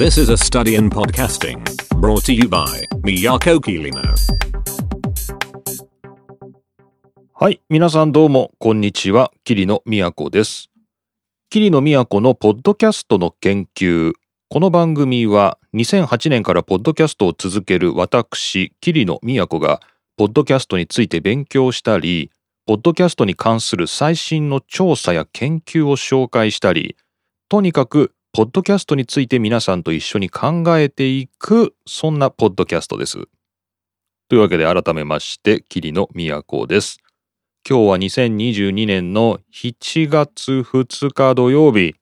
This is a study in podcasting brought to you by Miyako Kirino. はい。皆さんどうも、こんにちは。桐野都です。桐野都のポッドキャストの研究。この番組は2008年からポッドキャストを続ける私、桐野都が、ポッドキャストについて勉強したり、ポッドキャストに関する最新の調査や研究を紹介したり、とにかく、ポッドキャストについて皆さんと一緒に考えていく、そんなポッドキャストです。というわけで改めまして、桐野都です。今日は2022年の7月2日土曜日。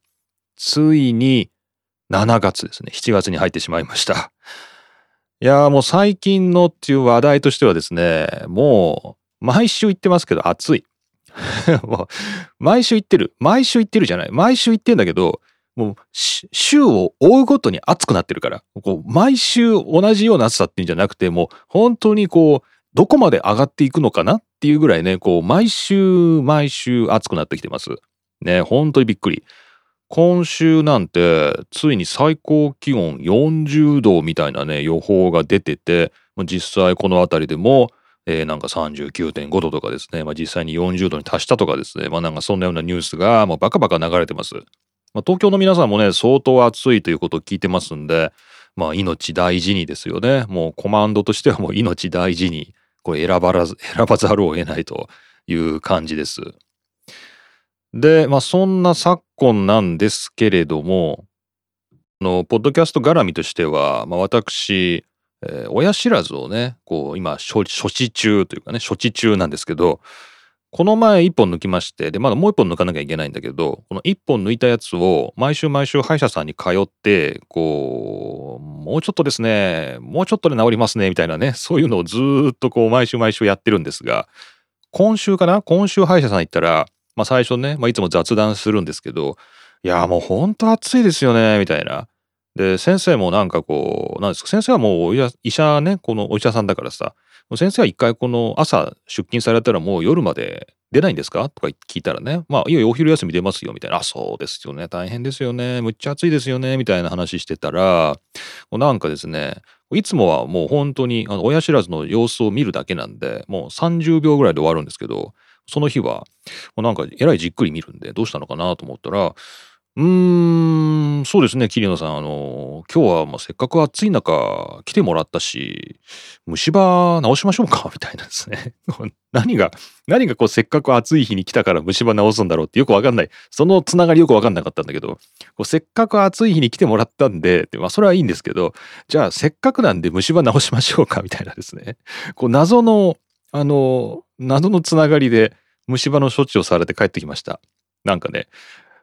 ついに7月ですね。7月に入ってしまいました。いやーもう最近のっていう話題としてはですね、もう毎週言ってますけど暑い。毎週言ってる。毎週言ってるじゃない。毎週言ってんだけど、もう週を追うごとに暑くなってるから、こう毎週同じような暑さっていうんじゃなくて、もう本当にこう、どこまで上がっていくのかなっていうぐらいね、こう、毎週毎週暑くなってきてます。ね、本当にびっくり。今週なんて、ついに最高気温40度みたいなね、予報が出てて、実際この辺りでも、えーなんか39.5度とかですね、まあ、実際に40度に達したとかですね、まあなんかそんなようなニュースがもうバカバカ流れてます。まあ、東京の皆さんもね、相当暑いということを聞いてますんで、まあ命大事にですよね。もうコマンドとしてはもう命大事に、これ選ばらず、選ばざるを得ないという感じです。で、まあそんな昨今なんですけれども、の、ポッドキャスト絡みとしては、まあ私、えー親知らずをね、こう今、処置中というかね、処置中なんですけど、この前一本抜きまして、で、まだもう一本抜かなきゃいけないんだけど、この一本抜いたやつを毎週毎週歯医者さんに通って、こう、もうちょっとですね、もうちょっとで治りますね、みたいなね、そういうのをずーっとこう毎週毎週やってるんですが、今週かな？今週歯医者さん行ったら、まあ最初ね、まあいつも雑談するんですけど、いや、もうほんと暑いですよね、みたいな。で、先生もなんかこう、なんですか、先生はもう医者ね、このお医者さんだからさ、先生は一回この朝出勤されたらもう夜まで出ないんですか？とか聞いたらね、まあ、いよいよお昼休み出ますよ、みたいな。あ、そうですよね、大変ですよね、むっちゃ暑いですよね、みたいな話してたら、なんかですね、いつもはもう本当に親知らずの様子を見るだけなんで、もう30秒ぐらいで終わるんですけど、その日は、もうなんかえらいじっくり見るんで、どうしたのかなと思ったら、うーん、そうですね、桐野さん。あの、今日はまあせっかく暑い中来てもらったし、虫歯直しましょうか？みたいなんですね。何が、何がこうせっかく暑い日に来たから虫歯直すんだろうってよくわかんない。そのつながりよくわかんなかったんだけど、こうせっかく暑い日に来てもらったんで、でまあそれはいいんですけど、じゃあせっかくなんで虫歯直しましょうか？みたいなですね。こう謎の、あの、謎のつながりで虫歯の処置をされて帰ってきました。なんかね、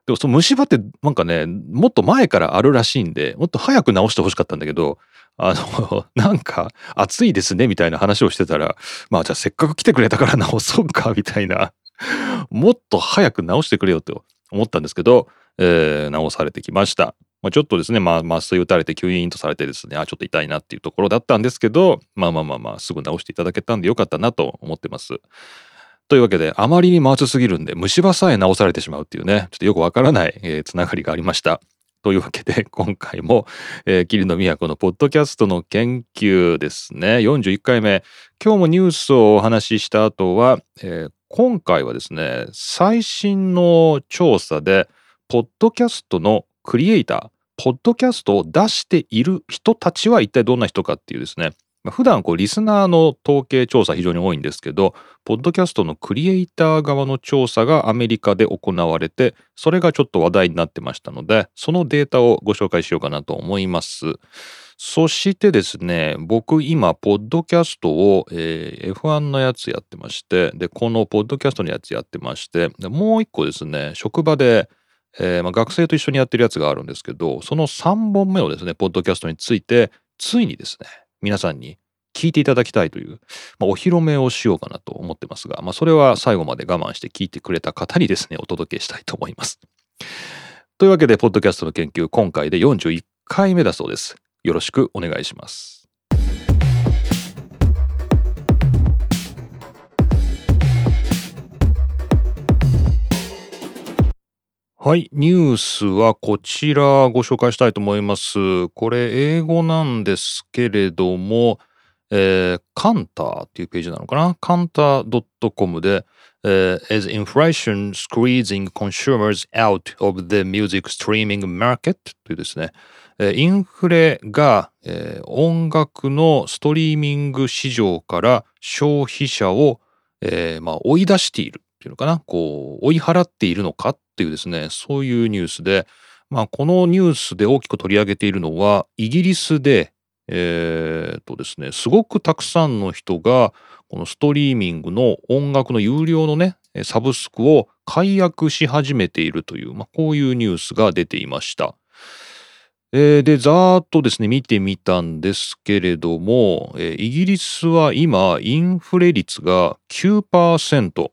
でもその虫歯ってなんかね、もっと前からあるらしいんで、もっと早く治してほしかったんだけど、あの、なんか暑いですねみたいな話をしてたら、まあじゃあせっかく来てくれたから治そうかみたいな、もっと早く治してくれよと思ったんですけど、えー治されてきました。まあ、ちょっとですね、まあ麻酔打たれて吸引とされてですね、あ、ちょっと痛いなっていうところだったんですけど、まあまあまあまあ、すぐ治していただけたんでよかったなと思ってます。というわけで、あまりにも暑すぎるんで、虫歯さえ治されてしまうっていうね、ちょっとよくわからない、えーつながりがありました。というわけで、今回も、えー、桐野都のポッドキャストの研究ですね、41回目。今日もニュースをお話しした後は、えー今回はですね、最新の調査で、ポッドキャストのクリエイター、ポッドキャストを出している人たちは一体どんな人かっていうですね、普段こうリスナーの統計調査非常に多いんですけど、ポッドキャストのクリエイター側の調査がアメリカで行われて、それがちょっと話題になってましたので、そのデータをご紹介しようかなと思います。そしてですね、僕今、ポッドキャストを、えー F1 のやつやってまして、で、このポッドキャストのやつやってまして、でもう一個ですね、職場で、えーまあ、学生と一緒にやってるやつがあるんですけど、その3本目をですね、ポッドキャストについて、ついにですね、皆さんに聞いていただきたいという、まあ、お披露目をしようかなと思ってますが、まあ、それは最後まで我慢して聞いてくれた方にですね、お届けしたいと思います。というわけで、ポッドキャストの研究、今回で41回目だそうです。よろしくお願いします。はい、ニュースはこちらご紹介したいと思います。これ英語なんですけれども、えー、カンターっていうページなのかな？カンター .com で、えー As inflation squeezing consumers out of the music streaming market というですね、えーインフレが、えー音楽のストリーミング市場から消費者を、えーまあ、追い出しているていうのかなこう追い払っているのかっていうですねそういうニュースで、まあ、このニュースで大きく取り上げているのはイギリスでえーとですねすごくたくさんの人がこのストリーミングの音楽の有料のねサブスクを解約し始めているという、まあ、こういうニュースが出ていました。えーで、ざーっとですね、見てみたんですけれども、えーイギリスは今、インフレ率が9%、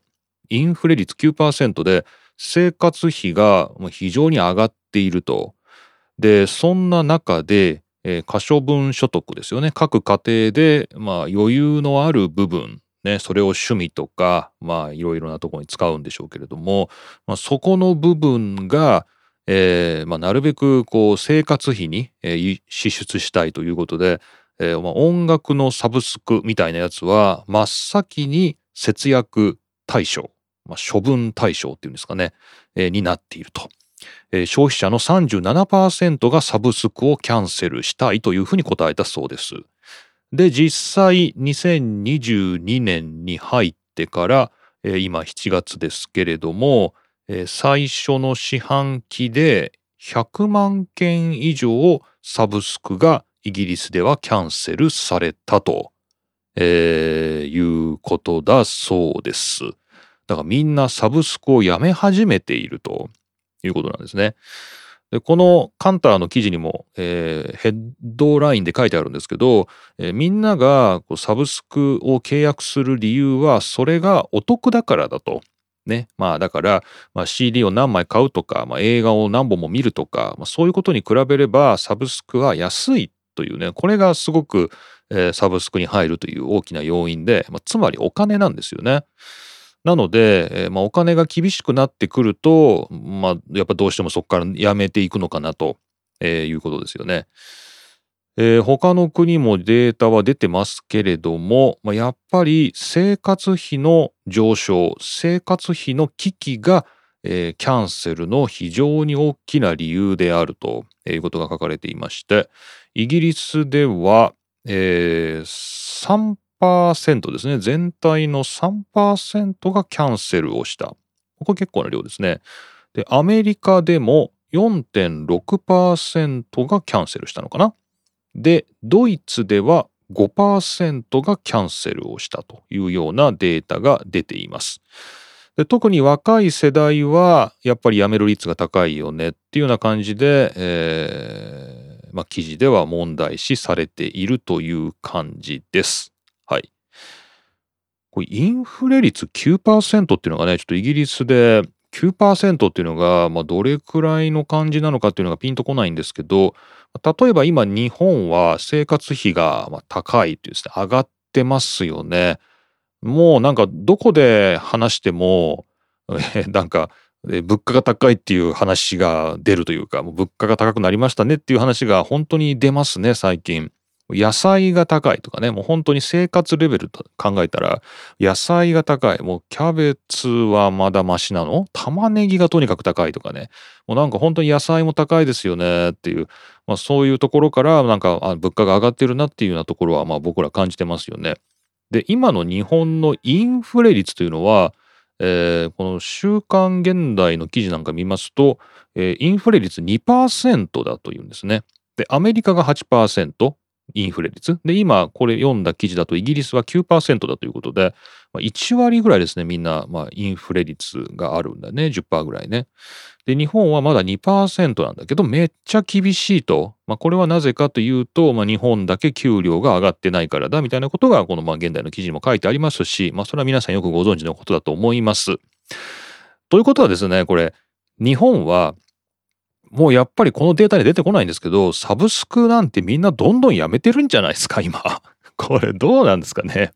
インフレ率9%で、生活費がま非常に上がっていると。で、そんな中で、えー可処分所得ですよね。各家庭で、まあ、余裕のある部分、ね、それを趣味とか、まあ、いろいろなところに使うんでしょうけれども、まあ、そこの部分が、えーまあ、なるべくこう生活費に、えー支出したいということで、えーまあ、音楽のサブスクみたいなやつは真っ先に節約対象、まあ、処分対象っていうんですかね、えーになっていると。えー消費者の37%がサブスクをキャンセルしたいというふうに答えたそうです。で実際2022年に入ってから、えー今7月ですけれども、えー最初の四半期で100万件以上サブスクがイギリスではキャンセルされたと、いうことだそうです。だからみんなサブスクをやめ始めているということなんですね。でこのカンターの記事にも、えーヘッドラインで書いてあるんですけど、えーみんながこうサブスクを契約する理由はそれがお得だからだと。ね。まあだから、まあ、CD を何枚買うとか、まあ、映画を何本も見るとか、まあ、そういうことに比べればサブスクは安いというね、これがすごく、えーサブスクに入るという大きな要因で、まあ、つまりお金なんですよね。なので、えーまあ、お金が厳しくなってくると、まあ、やっぱどうしてもそこからやめていくのかなと、えーいうことですよね。えー他の国もデータは出てますけれども、まあ、やっぱり生活費の上昇、生活費の危機が、えーキャンセルの非常に大きな理由であるということが書かれていまして、イギリスでは、えー3%ですね。全体の3%がキャンセルをした。ここ結構な量ですね。で、アメリカでも4.6%がキャンセルしたのかな。で、ドイツでは5%がキャンセルをしたというようなデータが出ています。で特に若い世代はやっぱり辞める率が高いよねっていうような感じで、えーまあ、記事では問題視されているという感じです。はい。これインフレ率9%っていうのがね、ちょっとイギリスで9%っていうのが、まあ、どれくらいの感じなのかっていうのがピンとこないんですけど、例えば今日本は生活費が高いっていうですね、上がってますよね。もうなんかどこで話しても、えなんか、物価が高いっていう話が出るというか、もう物価が高くなりましたねっていう話が本当に出ますね、最近。野菜が高いとかね、もう本当に生活レベルと考えたら、野菜が高い。もうキャベツはまだマシなの？玉ねぎがとにかく高いとかね。もうなんか本当に野菜も高いですよねっていう、まあそういうところからなんかあ物価が上がってるなっていうようなところはまあ僕ら感じてますよね。で、今の日本のインフレ率というのは、えーこの週刊現代の記事なんか見ますと、えーインフレ率2%だというんですね。で、アメリカが8%、インフレ率。で、今これ読んだ記事だとイギリスは9%だということで、まあ、1割ぐらいですね、みんな、まあ、インフレ率があるんだね、10%ぐらいね。で、日本はまだ2%なんだけど、めっちゃ厳しいと。まあ、これはなぜかというと、まあ、日本だけ給料が上がってないからだ、みたいなことが、この、まあ、現代の記事にも書いてありますし、まあ、それは皆さんよくご存知のことだと思います。ということはですね、これ、日本は、もうやっぱりこのデータに出てこないんですけど、サブスクなんてみんなどんどんやめてるんじゃないですか、今。これどうなんですかね。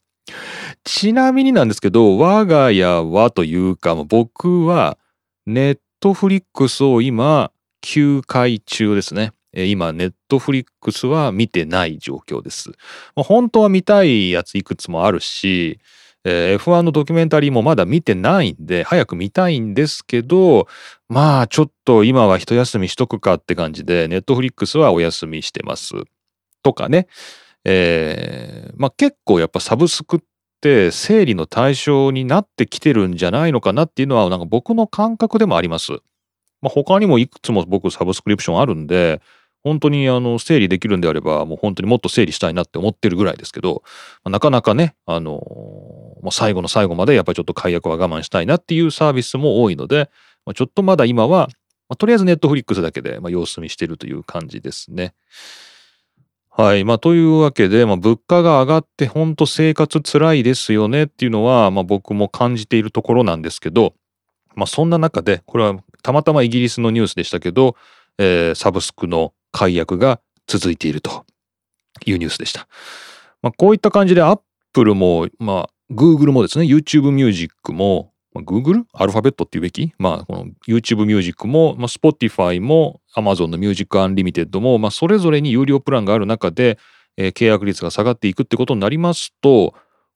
ちなみになんですけど、我が家はというか、僕はネットフリックスを今、休会中ですね。今、ネットフリックスは見てない状況です。本当は見たいやついくつもあるし、え F1 のドキュメンタリーもまだ見てないんで、早く見たいんですけど、まあちょっと今は一休みしとくかって感じで、ネットフリックスはお休みしてます。とかね。えー、まあ結構やっぱサブスクって整理の対象になってきてるんじゃないのかなっていうのはなんか僕の感覚でもあります。まあ、他にもいくつも僕サブスクリプションあるんで、本当にあの整理できるんであれば、もう本当にもっと整理したいなって思ってるぐらいですけど、なかなかね、あのもう最後の最後までやっぱりちょっと解約は我慢したいなっていうサービスも多いので、まあ、ちょっとまだ今は、まあ、とりあえずネットフリックスだけで、まあ、様子見してるという感じですね。はい。まあ、というわけで、まあ、物価が上がって本当生活辛いですよねっていうのは、まあ、僕も感じているところなんですけど、まあ、そんな中で、これはたまたまイギリスのニュースでしたけど、えー、サブスクの解約が続いているというニュースでした。まあ、こういった感じで Apple も、まあ、Google もですね、YouTube Music も、まあ、Google? アルファベットっていうべき？まあ、この YouTube Music も、まあ、Spotify も Amazon の Music Unlimited も、まあ、それぞれに有料プランがある中で、えー、契約率が下がっていくってことになりますと、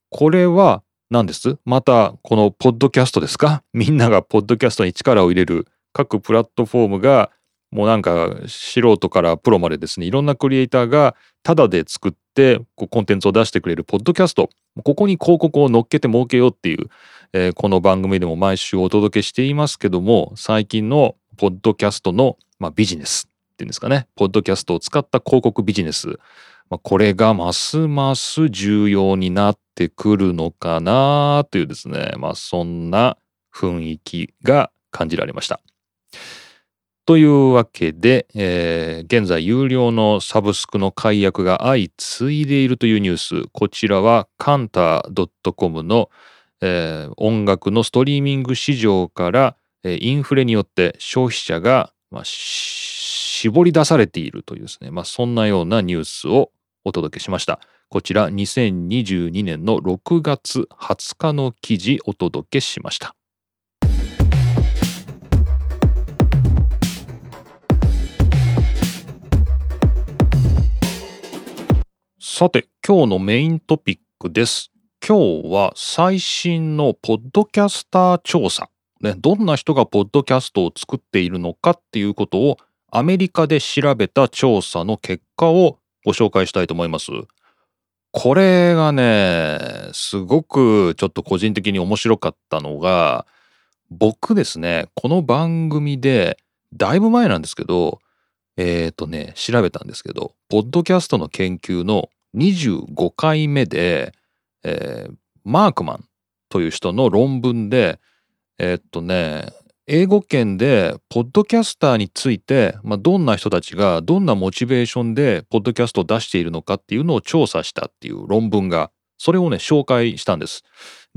これは何です？また、このポッドキャストですか？みんながポッドキャストに力を入れる各プラットフォームがもうなんか素人からプロまでですねいろんなクリエイターがタダで作ってこうコンテンツを出してくれるポッドキャスト。ここに広告を乗っけて儲けようっていう、えー、この番組でも毎週お届けしていますけども最近のポッドキャストの、まあ、ビジネスっていうんですかね。ポッドキャストを使った広告ビジネス、まあ、これがますます重要になってくるのかなというですね。まあそんな雰囲気が感じられました。というわけで、えー、現在有料のサブスクの解約が相次いでいるというニュースこちらはカンター .com の、えー、音楽のストリーミング市場から、えー、インフレによって消費者が、まあ、絞り出されているというですね、まあ、そんなようなニュースをお届けしました。こちら2022年の6月20日の記事お届けしました。さて、今日のメイントピックです。今日は最新のポッドキャスター調査。ね、どんな人がポッドキャストを作っているのかっていうことをアメリカで調べた調査の結果をご紹介したいと思います。これがね、すごくちょっと個人的に面白かったのが、僕ですね、この番組で、だいぶ前なんですけど、えっ、ー、とね、調べたんですけど、ポッドキャストの研究の25回目で、えー、マークマンという人の論文で、えー、っとね、英語圏でポッドキャスターについて、まあ、どんな人たちがどんなモチベーションでポッドキャストを出しているのかっていうのを調査したっていう論文がそれをね紹介したんです。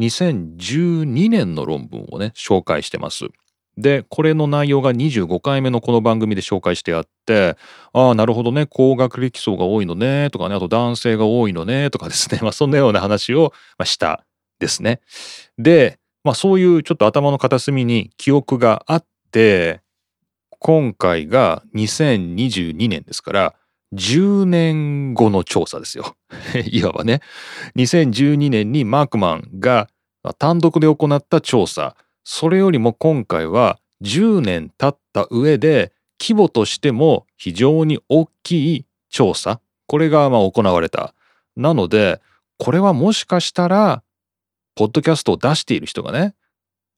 2012年の論文をね紹介してます。で、これの内容が25回目のこの番組で紹介してあって、ああ、なるほどね、高学歴層が多いのね、とかね、あと男性が多いのね、とかですね、まあそんなような話をしたですね。で、まあそういうちょっと頭の片隅に記憶があって、今回が2022年ですから、10年後の調査ですよ。いわばね。2012年にマークマンが単独で行った調査。それよりも今回は10年経った上で規模としても非常に大きい調査これがま行われた。なのでこれはもしかしたらポッドキャストを出している人がね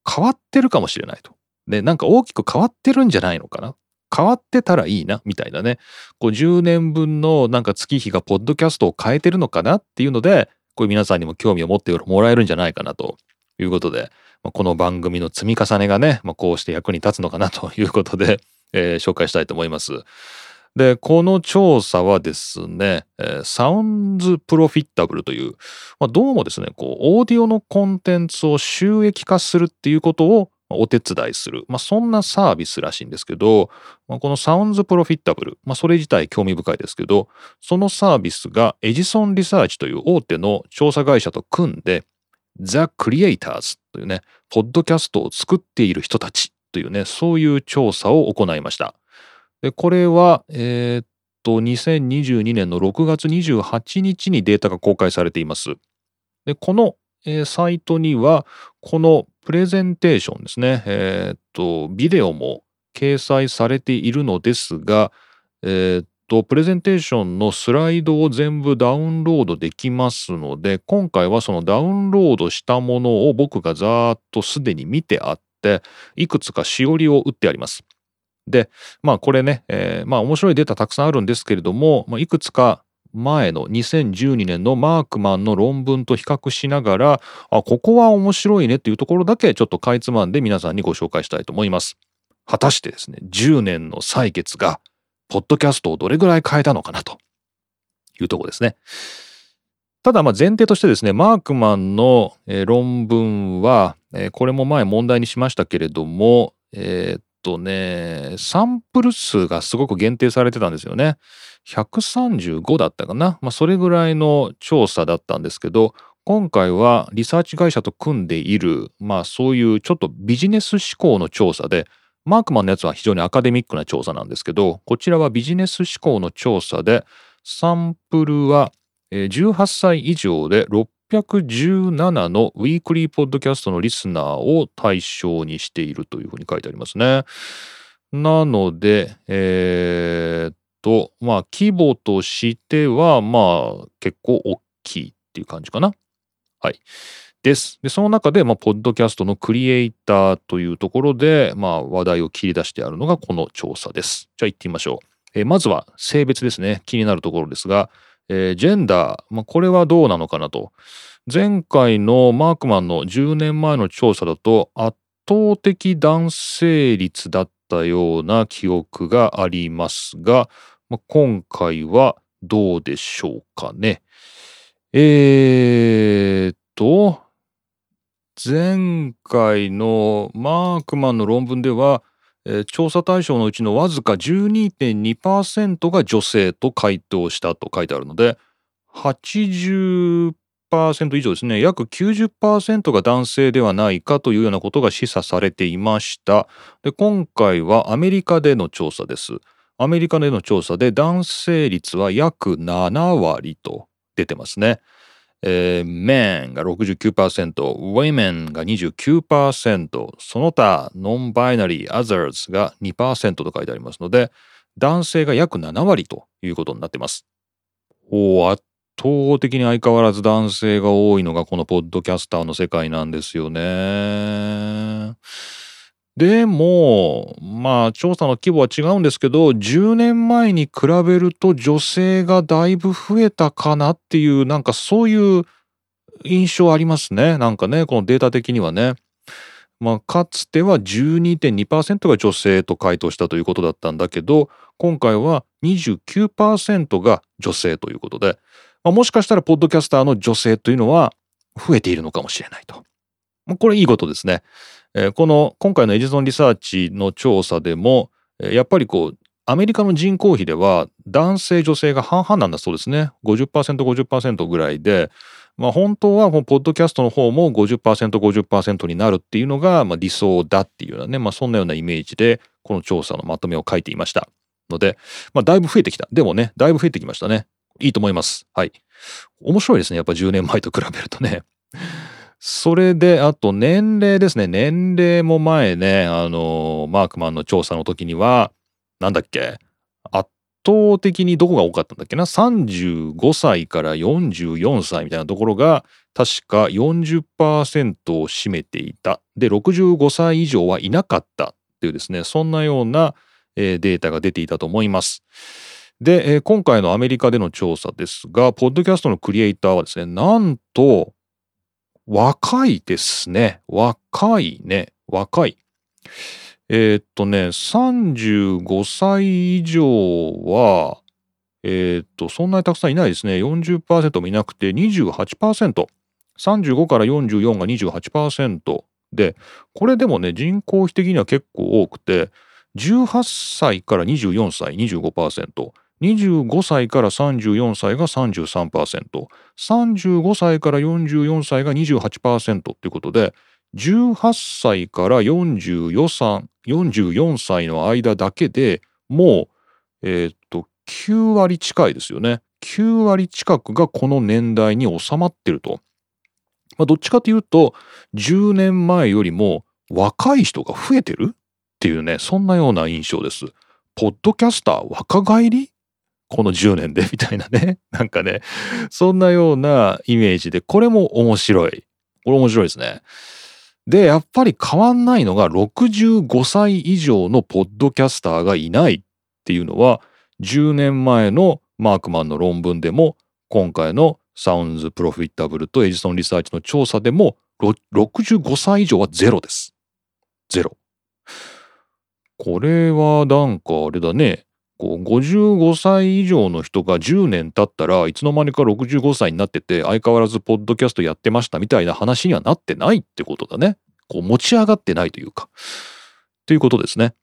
変わってるかもしれないと。でなんか大きく変わってるんじゃないのかな変わってたらいいなみたいなねこう10年分のなんか月日がポッドキャストを変えてるのかなっていうのでこれ皆さんにも興味を持ってもらえるんじゃないかなということでこの番組の積み重ねがね、まあ、こうして役に立つのかなということで、えー、紹介したいと思います。で、この調査はですね、えー、サウンズプロフィッタブルという、まあ、どうもですね、こう、オーディオのコンテンツを収益化するっていうことをお手伝いする、まあ、そんなサービスらしいんですけど、まあ、このサウンズプロフィッタブル、まあ、それ自体興味深いですけど、そのサービスがエジソンリサーチという大手の調査会社と組んで、The Creators というね、ポッドキャストを作っている人たちというね、そういう調査を行いました。で、これは、えー、っと、2022年の6月28日にデータが公開されています。で、この、えー、サイトには、このプレゼンテーションですね、えー、っと、ビデオも掲載されているのですが、えー、と、プレゼンテーションのスライドを全部ダウンロードできますので、今回はそのダウンロードしたものを僕がざーっとすでに見てあって、いくつかしおりを打ってあります。で、まあこれね、えー、まあ面白いデータたくさんあるんですけれども、まあ、いくつか前の2012年のマークマンの論文と比較しながら、あ、ここは面白いねっていうところだけちょっとかいつまんで皆さんにご紹介したいと思います。果たしてですね、10年の採決が、ポッドキャストをどれぐらい変えたのかなというところですね。ただまあ前提としてですね、マークマンの論文は、これも前問題にしましたけれども、えー、っとね、サンプル数がすごく限定されてたんですよね。135だったかな。まあそれぐらいの調査だったんですけど、今回はリサーチ会社と組んでいる、まあそういうちょっとビジネス志向の調査で、マークマンのやつは非常にアカデミックな調査なんですけど、こちらはビジネス志向の調査で、サンプルは18歳以上で617のウィークリーポッドキャストのリスナーを対象にしているというふうに書いてありますね。なので、えー、っと、まあ、規模としては、まあ、結構大きいっていう感じかな。はい。です。で、その中で、まあ、ポッドキャストのクリエイターというところで、まあ、話題を切り出してあるのがこの調査です。じゃあ行ってみましょう。えー、まずは性別ですね。気になるところですが、えー、ジェンダー、まあ、これはどうなのかなと。前回のマークマンの10年前の調査だと圧倒的男性率だったような記憶がありますが、まあ、今回はどうでしょうかね。えー、っと、前回のマークマンの論文では、えー、調査対象のうちのわずか12.2%が女性と回答したと書いてあるので80%以上ですね。約90%が男性ではないかというようなことが示唆されていました。で今回はアメリカでの調査です。アメリカでの調査で男性率は約7割と出てますね。えー、men が69%、women が29%、その他、ノンバイナリー、others が2%と書いてありますので、男性が約7割ということになっています。お圧倒的に相変わらず男性が多いのがこのポッドキャスターの世界なんですよね。でも、まあ、調査の規模は違うんですけど、10年前に比べると女性がだいぶ増えたかなっていう、なんかそういう印象ありますね。なんかね、このデータ的にはね。まあ、かつては12.2%が女性と回答したということだったんだけど、今回は29%が女性ということで、まあ、もしかしたらポッドキャスターの女性というのは増えているのかもしれないと。これいいことですね。この今回のエジソンリサーチの調査でも、やっぱりこうアメリカの人口比では男性女性が半々なんだそうですね。50%50% ぐらいで、まあ、本当はもうポッドキャストの方も 50%50% になるっていうのがまあ理想だっていうようなね、まあ、そんなようなイメージでこの調査のまとめを書いていました。ので、まあ、だいぶ増えてきた。でもねだいぶ増えてきましたね。いいと思います。はい。面白いですね。やっぱ10年前と比べるとね。それで、あと年齢ですね。年齢も前ね、あの、マークマンの調査の時には、なんだっけ、圧倒的にどこが多かったんだっけな、35歳から44歳みたいなところが、確か40%を占めていた。で、65歳以上はいなかったっていうですね、そんなような、データが出ていたと思います。で、今回のアメリカでの調査ですが、ポッドキャストのクリエイターはですね、なんと、若いですね。若いね。若い。えー、っとね、35歳以上は、えー、っと、そんなにたくさんいないですね。40%もいなくて28%。35から44が28%で、これでもね、人口比的には結構多くて、18歳から24歳25%。25歳から34歳が33%、35歳から44歳が28%ということで、18歳から44歳の間だけでもう、えー、っと、9割近いですよね。9割近くがこの年代に収まってると。まあ、どっちかというと、10年前よりも若い人が増えてるっていうね、そんなような印象です。ポッドキャスター若返り？この10年でみたいなね。なんかね、そんなようなイメージで、これも面白い。これ面白いですね。で、やっぱり変わんないのが65歳以上のポッドキャスターがいないっていうのは10年前のマークマンの論文でも今回のサウンズプロフィッタブルとエジソンリサーチの調査でも65歳以上はゼロです。ゼロ。これはなんかあれだね。こう55歳以上の人が10年経ったらいつの間にか65歳になってて相変わらずポッドキャストやってましたみたいな話にはなってないってことだね。こう持ち上がってないというか。ということですね。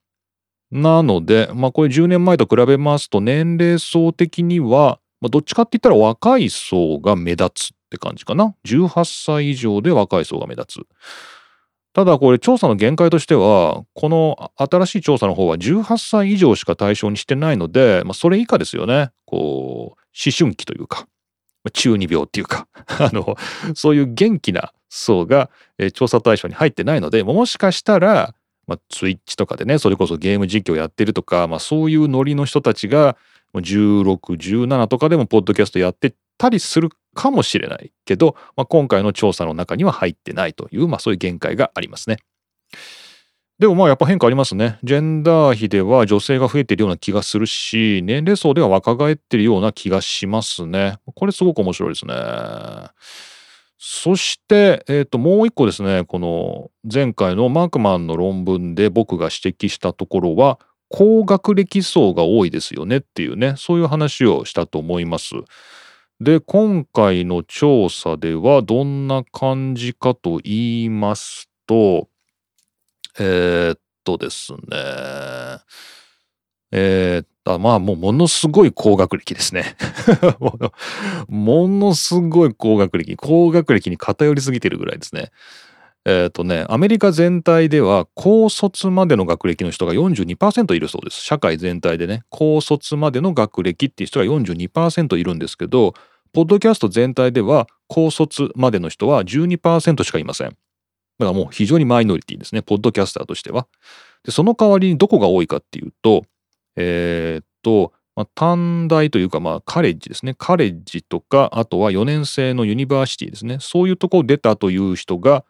なので、まあこれ10年前と比べますと年齢層的には、まあ、どっちかって言ったら若い層が目立つって感じかな。18歳以上で若い層が目立つ。ただこれ調査の限界としては、この新しい調査の方は18歳以上しか対象にしてないので、まあ、それ以下ですよね。こう、思春期というか、中二病っていうか、あの、そういう元気な層が、調査対象に入ってないので、もしかしたら、まあ、ツイッチとかでね、それこそゲーム実況やってるとか、まあ、そういうノリの人たちが、16、17とかでもポッドキャストやってたりするかもしれないけど、まあ、今回の調査の中には入ってないという、まあ、そういう限界がありますね。でもまあやっぱ変化ありますね。ジェンダー比では女性が増えているような気がするし、年齢層では若返ってるような気がしますね。これすごく面白いですね。そして、えっ、ー、と、もう一個ですね、この前回のマークマンの論文で僕が指摘したところは、高学歴層が多いですよねっていうね、そういう話をしたと思います。で、今回の調査ではどんな感じかと言いますと、えー、っとですね、えー、あまあもうものすごい高学歴ですね ものすごい高学歴。高学歴に偏りすぎてるぐらいですね。えっ、ー、とね、アメリカ全体では高卒までの学歴の人が42%いるそうです。社会全体でね、高卒までの学歴っていう人が42%いるんですけど、ポッドキャスト全体では高卒までの人は12%しかいません。だからもう非常にマイノリティですね、ポッドキャスターとしては。で、その代わりにどこが多いかっていうと、えー、っと、まあ、短大というか、まあ、カレッジですね。カレッジとか、あとは4年制のユニバーシティですね。そういうとこ出たという人が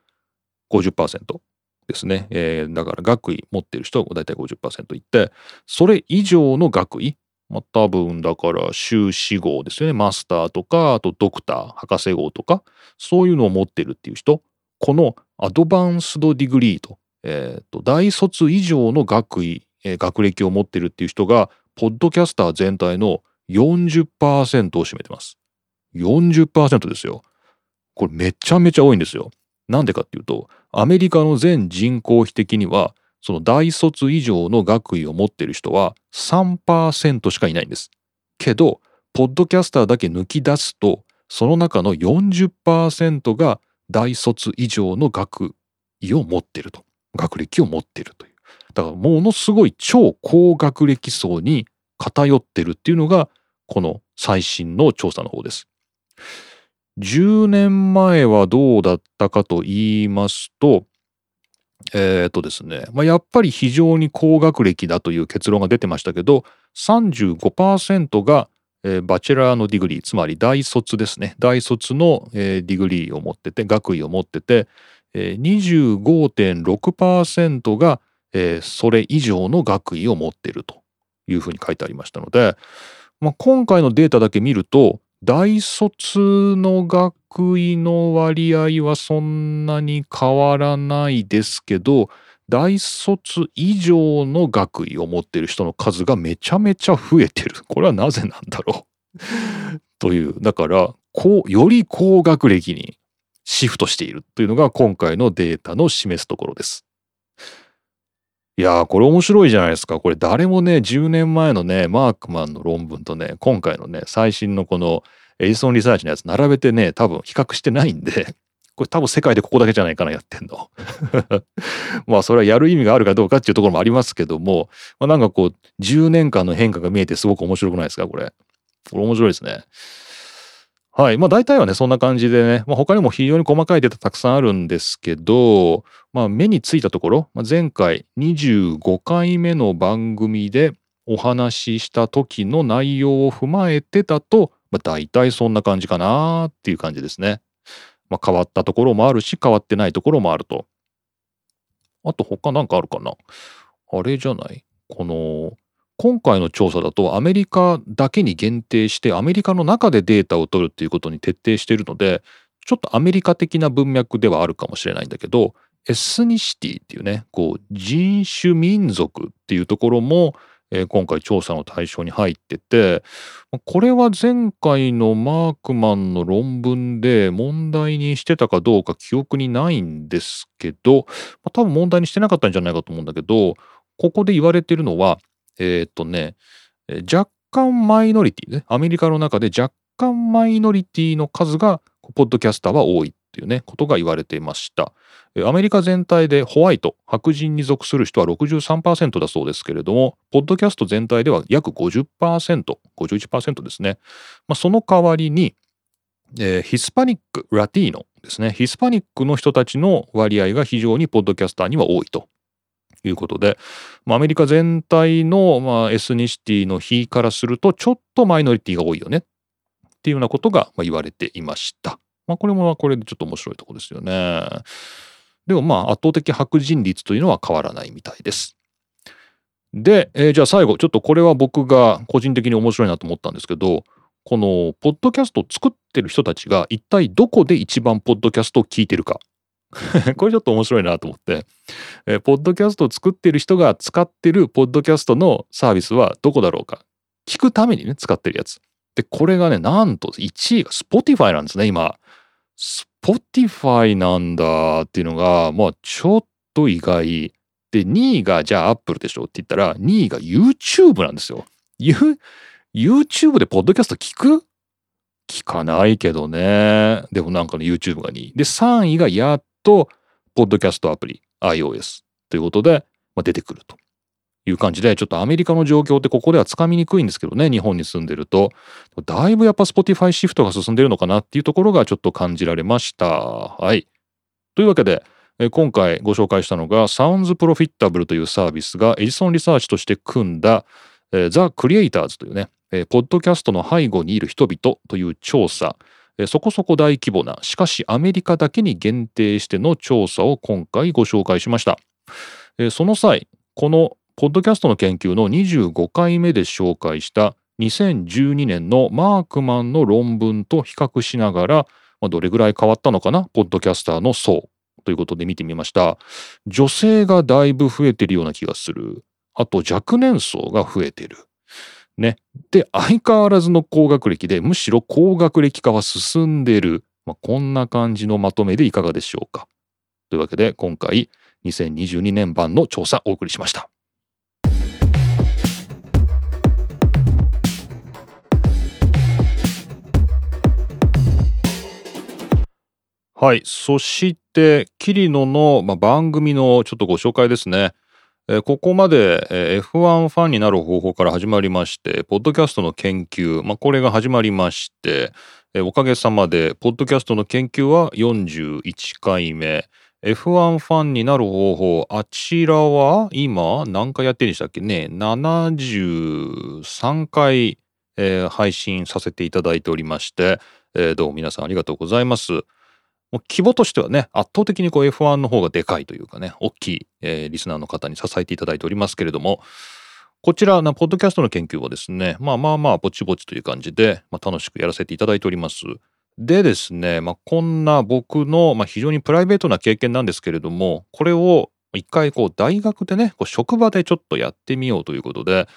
50%ですね。えー、だから学位持ってる人が大体50%いって、それ以上の学位、まあ、多分だから修士号ですよね。マスターとか、あとドクター、博士号とか、そういうのを持ってるっていう人、この advanced degree と、えー、と大卒以上の学位、えー、学歴を持ってるっていう人が、ポッドキャスター全体の40%を占めてます。40%ですよ。これめちゃめちゃ多いんですよ。なんでかっていうと、アメリカの全人口比的には、その大卒以上の学位を持っている人は3%しかいないんです。けど、ポッドキャスターだけ抜き出すと、その中の40%が大卒以上の学位を持ってると。学歴を持ってるという。だからものすごい超高学歴層に偏ってるっていうのが、この最新の調査の方です。10年前はどうだったかと言いますと、えっ、とですね、まあ、やっぱり非常に高学歴だという結論が出てましたけど、35%が、えー、 bachelor の degree、つまり大卒ですね。大卒の、えー、 degree を持ってて、学位を持ってて、えー、25.6%が、えー、それ以上の学位を持っているというふうに書いてありましたので、まあ、今回のデータだけ見ると、大卒の学位の割合はそんなに変わらないですけど、大卒以上の学位を持っている人の数がめちゃめちゃ増えてる。これはなぜなんだろう という。だから、こう、より高学歴にシフトしているというのが今回のデータの示すところです。いやー、これ面白いじゃないですか。これ誰もね、10年前のね、マークマンの論文とね、今回のね、最新のこのエジソンリサーチのやつ並べてね、多分比較してないんで、これ多分世界でここだけじゃないかな、やってんの。まあそれはやる意味があるかどうかっていうところもありますけども、まあ、なんかこう、10年間の変化が見えてすごく面白くないですか、これ。これ面白いですね。はい。まあ大体はね、そんな感じでね、まあ、他にも非常に細かいデータたくさんあるんですけど、まあ目についたところ、まあ、前回25回目の番組でお話しした時の内容を踏まえてだと、まあ大体そんな感じかなっていう感じですね。まあ変わったところもあるし、変わってないところもあると。あと他なんかあるかな？あれじゃない？この、今回の調査だとアメリカだけに限定してアメリカの中でデータを取るっていうことに徹底しているのでちょっとアメリカ的な文脈ではあるかもしれないんだけどエスニシティっていうねこう人種民族っていうところも、えー、今回調査の対象に入っててこれは前回のマークマンの論文で問題にしてたかどうか記憶にないんですけど、まあ、多分問題にしてなかったんじゃないかと思うんだけどここで言われてるのはえー、っとね、若干マイノリティね、アメリカの中で若干マイノリティの数が、ポッドキャスターは多いっていうね、ことが言われていました。アメリカ全体でホワイト、白人に属する人は63%だそうですけれども、ポッドキャスト全体では約50%、51%ですね。まあ、その代わりに、えー、ヒスパニック、ラティーノですね。ヒスパニックの人たちの割合が非常にポッドキャスターには多いということで、まあ、アメリカ全体の、まあ、エスニシティの比からするとちょっとマイノリティが多いよねっていうようなことが言われていました。まあ、これもこれでちょっと面白いとこですよね。でもまあ圧倒的白人率というのは変わらないみたいです。で、えー、じゃあ最後ちょっとこれは僕が個人的に面白いなと思ったんですけどこのポッドキャストを作ってる人たちが一体どこで一番ポッドキャストを聞いてるか これちょっと面白いなと思って、えー、ポッドキャストを作っている人が使ってるポッドキャストのサービスはどこだろうか。聞くためにね、使ってるやつ。で、これがね、なんと1位が Spotify なんですね、今。Spotify なんだっていうのが、まあちょっと意外。で、2位がじゃあ Apple でしょって言ったら、2位が YouTube なんですよ。YouTube でポッドキャスト聞く？聞かないけどね。でもなんかの YouTube が2位。で、3位がやっと、ポッドキャストアプリ、iOS ということで、まあ、出てくるという感じで、ちょっとアメリカの状況ってここではつかみにくいんですけどね、日本に住んでると。だいぶやっぱ Spotify シフトが進んでるのかなっていうところがちょっと感じられました。はい。というわけで、今回ご紹介したのが Sounds Profitable というサービスがエジソンリサーチとして組んだ The Creators というね、ポッドキャストの背後にいる人々という調査。そこそこ大規模な、しかしアメリカだけに限定しての調査を今回ご紹介しました。その際、このポッドキャストの研究の25回目で紹介した2012年のマークマンの論文と比較しながら、どれぐらい変わったのかな、ポッドキャスターの層ということで見てみました。女性がだいぶ増えてるような気がする。あと若年層が増えてる。ね。で、相変わらずの高学歴で、むしろ高学歴化は進んでいる。まあ、こんな感じのまとめでいかがでしょうか。というわけで、今回、2022年版の調査お送りしました。はい。そして、キリノの、まあ、番組のちょっとご紹介ですね。ここまで、F1 ファンになる方法から始まりまして、ポッドキャストの研究、まあ、これが始まりまして、おかげさまで、ポッドキャストの研究は41回目。F1 ファンになる方法、あちらは今何回やってるんでしたっけ？ね ?73 回、えー、配信させていただいておりまして、えー、どうも皆さんありがとうございます。もう規模としてはね、圧倒的にこう F1 の方がでかいというかね、大きい、えー、リスナーの方に支えていただいておりますけれども、こちらな、ポッドキャストの研究はですね、まあまあまあ、ぼちぼちという感じで、まあ、楽しくやらせていただいております。でですね、まあ、こんな僕の、まあ、非常にプライベートな経験なんですけれども、これを一回こう大学でね、こう職場でちょっとやってみようということで、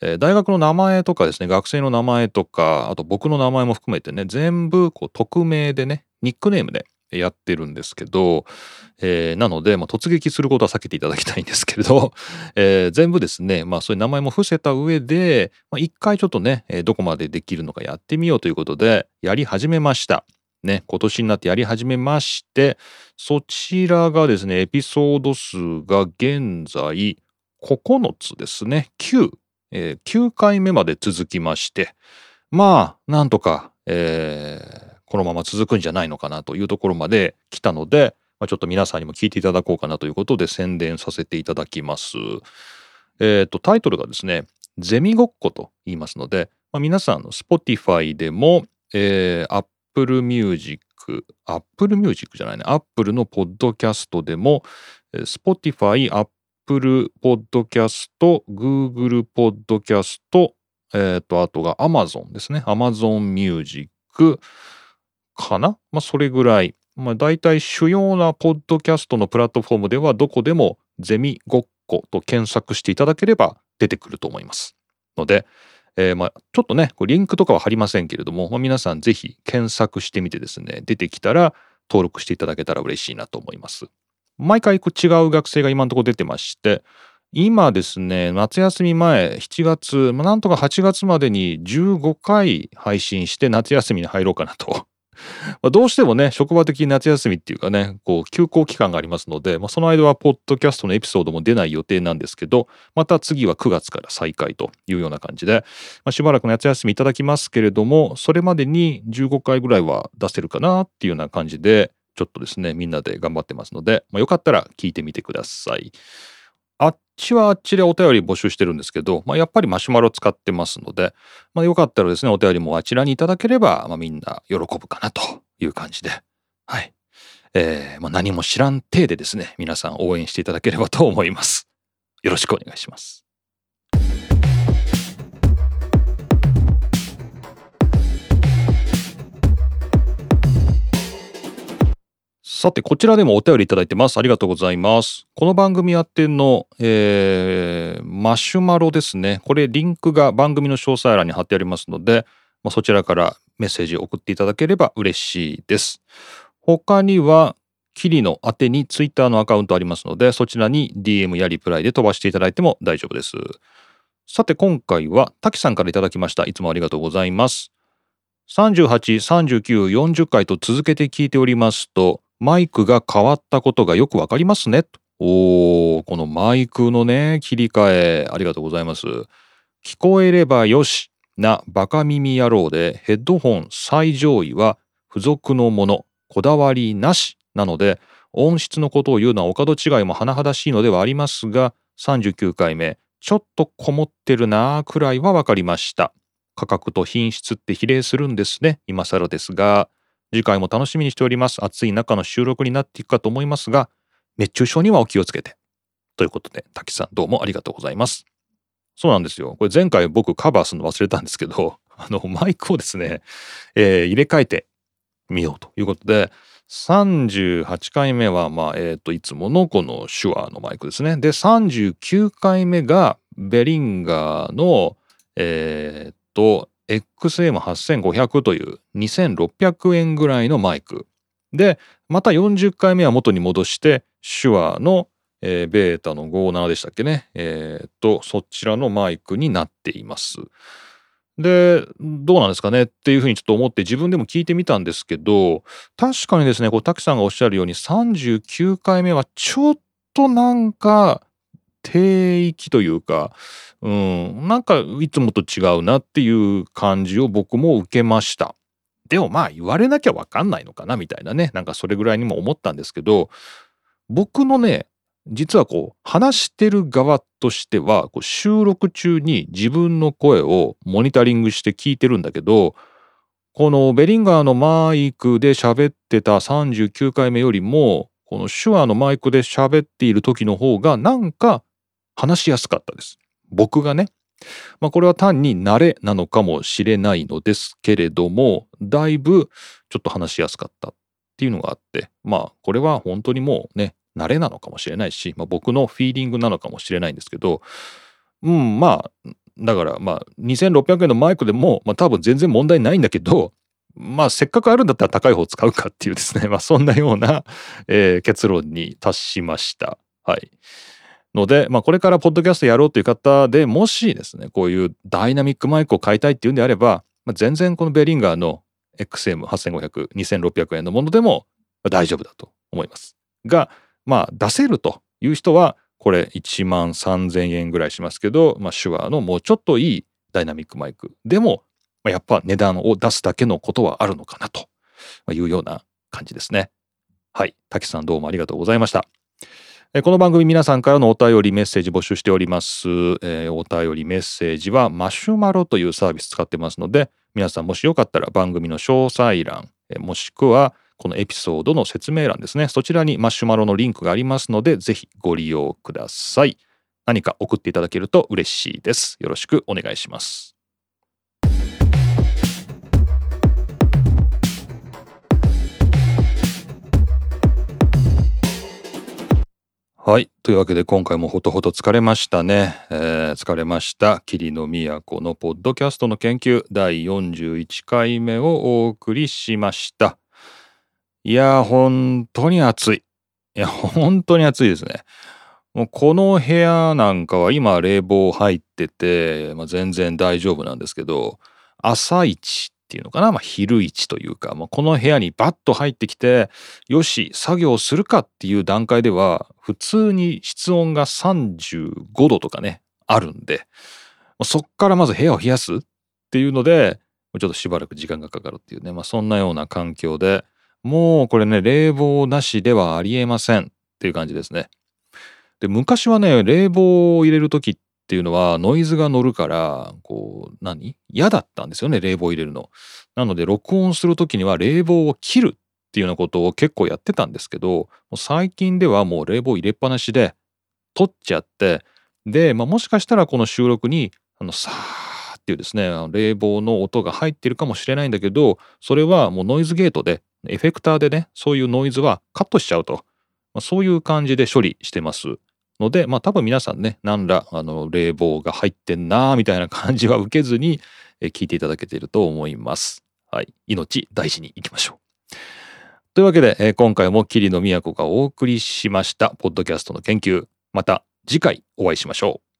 えー、大学の名前とかですね、学生の名前とか、あと僕の名前も含めてね、全部こう匿名でね、ニックネームでやってるんですけど、えー、なので、まあ、突撃することは避けていただきたいんですけれど、えー、全部ですね、まあ、そういう名前も伏せた上で、まあ、一回ちょっとね、どこまでできるのかやってみようということで、やり始めました。ね、今年になってやり始めまして、そちらがですね、エピソード数が現在9つですね、9、えー、9回目まで続きまして、まあ、なんとか、えー、このまま続くんじゃないのかなというところまで来たので、まあ、ちょっと皆さんにも聞いていただこうかなということで宣伝させていただきます。えっ、ー、と、タイトルがですね、ゼミごっこと言いますので、まあ、皆さんの Spotify でも、えー、Apple Music、Apple Music じゃないね、Apple のポッドキャストでも、Spotify、Apple Podcast、Google Podcast、えっ、ー、と、あとが Amazon ですね。Amazon Music かな？まあ、それぐらい。まあ、大体主要なポッドキャストのプラットフォームではどこでもゼミごっこと検索していただければ出てくると思います。ので、えー、まあちょっとね、リンクとかは貼りませんけれども、まあ、皆さんぜひ検索してみてですね、出てきたら登録していただけたら嬉しいなと思います。毎回違う学生が今のところ出てまして、今ですね、夏休み前、7月、まあ、なんとか8月までに15回配信して夏休みに入ろうかなとまあどうしてもね、職場的夏休みっていうかね、こう、休校期間がありますので、まあ、その間はポッドキャストのエピソードも出ない予定なんですけど、また次は9月から再開というような感じで、まあ、しばらく夏休みいただきますけれども、それまでに15回ぐらいは出せるかなっていうような感じで、ちょっとですね、みんなで頑張ってますので、まあ、よかったら聞いてみてください。あっちはあっちでお便り募集してるんですけど、まあ、やっぱりマシュマロ使ってますので、まあ、よかったらですね、お便りもあちらにいただければ、まあ、みんな喜ぶかなという感じで、はい。えー、まあ、何も知らん体でですね、皆さん応援していただければと思います。よろしくお願いします。さて、こちらでもお便りいただいてます。ありがとうございます。この番組宛ての、えー、マシュマロですね。これ、リンクが番組の詳細欄に貼ってありますので、まあ、そちらからメッセージを送っていただければ嬉しいです。他には、キリの宛てにツイッターのアカウントありますので、そちらに DM やリプライで飛ばしていただいても大丈夫です。さて、今回は、滝さんからいただきました。いつもありがとうございます。38、39、40回と続けて聞いておりますと、マイクが変わったことがよくわかりますね。おー、このマイクのね、切り替え、ありがとうございます。聞こえればよしなバカ耳野郎でヘッドホン最上位は付属のもの、こだわりなしなので、音質のことを言うのはお門違いも甚だしいのではありますが、39回目、ちょっとこもってるなーくらいはわかりました。価格と品質って比例するんですね。今更ですが。次回も楽しみにしております。暑い中の収録になっていくかと思いますが、熱中症にはお気をつけて。ということで、滝さんどうもありがとうございます。そうなんですよ。これ前回僕カバーするの忘れたんですけど、あの、マイクをですね、えー、入れ替えてみようということで、38回目は、まあ、えっ、ー、と、いつものこの手話のマイクですね。で、39回目がベリンガーの、えっ、と、XM8500 という2600円ぐらいのマイク。で、また40回目は元に戻して、手話の、えー、ベータの57でしたっけね。えー、っと、そちらのマイクになっています。で、どうなんですかね？っていうふうにちょっと思って自分でも聞いてみたんですけど、確かにですね、こう、滝さんがおっしゃるように39回目はちょっとなんか低域というか、うん、なんかいつもと違うなっていう感じを僕も受けました。でもまあ言われなきゃわかんないのかなみたいなね、なんかそれぐらいにも思ったんですけど、僕のね、実はこう話してる側としてはこう収録中に自分の声をモニタリングして聞いてるんだけどこのベリンガーのマイクで喋ってた39回目よりもこの手話のマイクで喋っている時の方がなんか話しやすかったです。僕がね。まあこれは単に慣れなのかもしれないのですけれども、だいぶちょっと話しやすかったっていうのがあって、まあこれは本当にもうね、慣れなのかもしれないし、まあ、僕のフィーリングなのかもしれないんですけど、うん、まあ、だからまあ2600円のマイクでも、まあ多分全然問題ないんだけど、まあせっかくあるんだったら高い方使うかっていうですね、まあそんなような、えー、結論に達しました。はい。ので、まあ、これからポッドキャストやろうという方でもしですねこういうダイナミックマイクを買いたいっていうんであれば、まあ、全然このベリンガーの XM8500、2600円のものでも大丈夫だと思います。が、まあ出せるという人は、これ1万3000円ぐらいしますけど、まあ手話のもうちょっといいダイナミックマイクでも、まあ、やっぱ値段を出すだけのことはあるのかなというような感じですね。はい。滝さんどうもありがとうございました。この番組皆さんからのお便りメッセージ募集しております。えー、お便りメッセージはマシュマロというサービス使ってますので、皆さんもしよかったら番組の詳細欄、もしくはこのエピソードの説明欄ですね。そちらにマシュマロのリンクがありますので、ぜひご利用ください。何か送っていただけると嬉しいです。よろしくお願いします。はい。というわけで今回もほとほと疲れましたね。えー、疲れました。霧の都のポッドキャストの研究第41回目をお送りしました。いやー、本当に暑い。いや、本当に暑いですね。もうこの部屋なんかは今冷房入ってて、まあ、全然大丈夫なんですけど、朝一ていうのかな、まあ、昼一というか、まあ、この部屋にバッと入ってきて、よし、作業するかっていう段階では、普通に室温が35度とかね、あるんで、そっからまず部屋を冷やすっていうので、ちょっとしばらく時間がかかるっていうね、まあ、そんなような環境で、もうこれね、冷房なしではありえませんっていう感じですね。で、昔はね、冷房を入れる時っっていうのはノイズが乗るからこう何？嫌だったんですよね冷房入れるの。なので録音する時には冷房を切るっていうようなことを結構やってたんですけど最近ではもう冷房入れっぱなしで取っちゃってで、まあ、もしかしたらこの収録にあのさーっていうですね冷房の音が入ってるかもしれないんだけどそれはもうノイズゲートでエフェクターでねそういうノイズはカットしちゃうと、まあ、そういう感じで処理してます。ので、まあ多分皆さんね、何らあの冷房が入ってんなーみたいな感じは受けずに、聞いていただけていると思います。はい。命大事にいきましょう。というわけで、え今回も桐野都がお送りしました、ポッドキャストの研究。また次回お会いしましょう。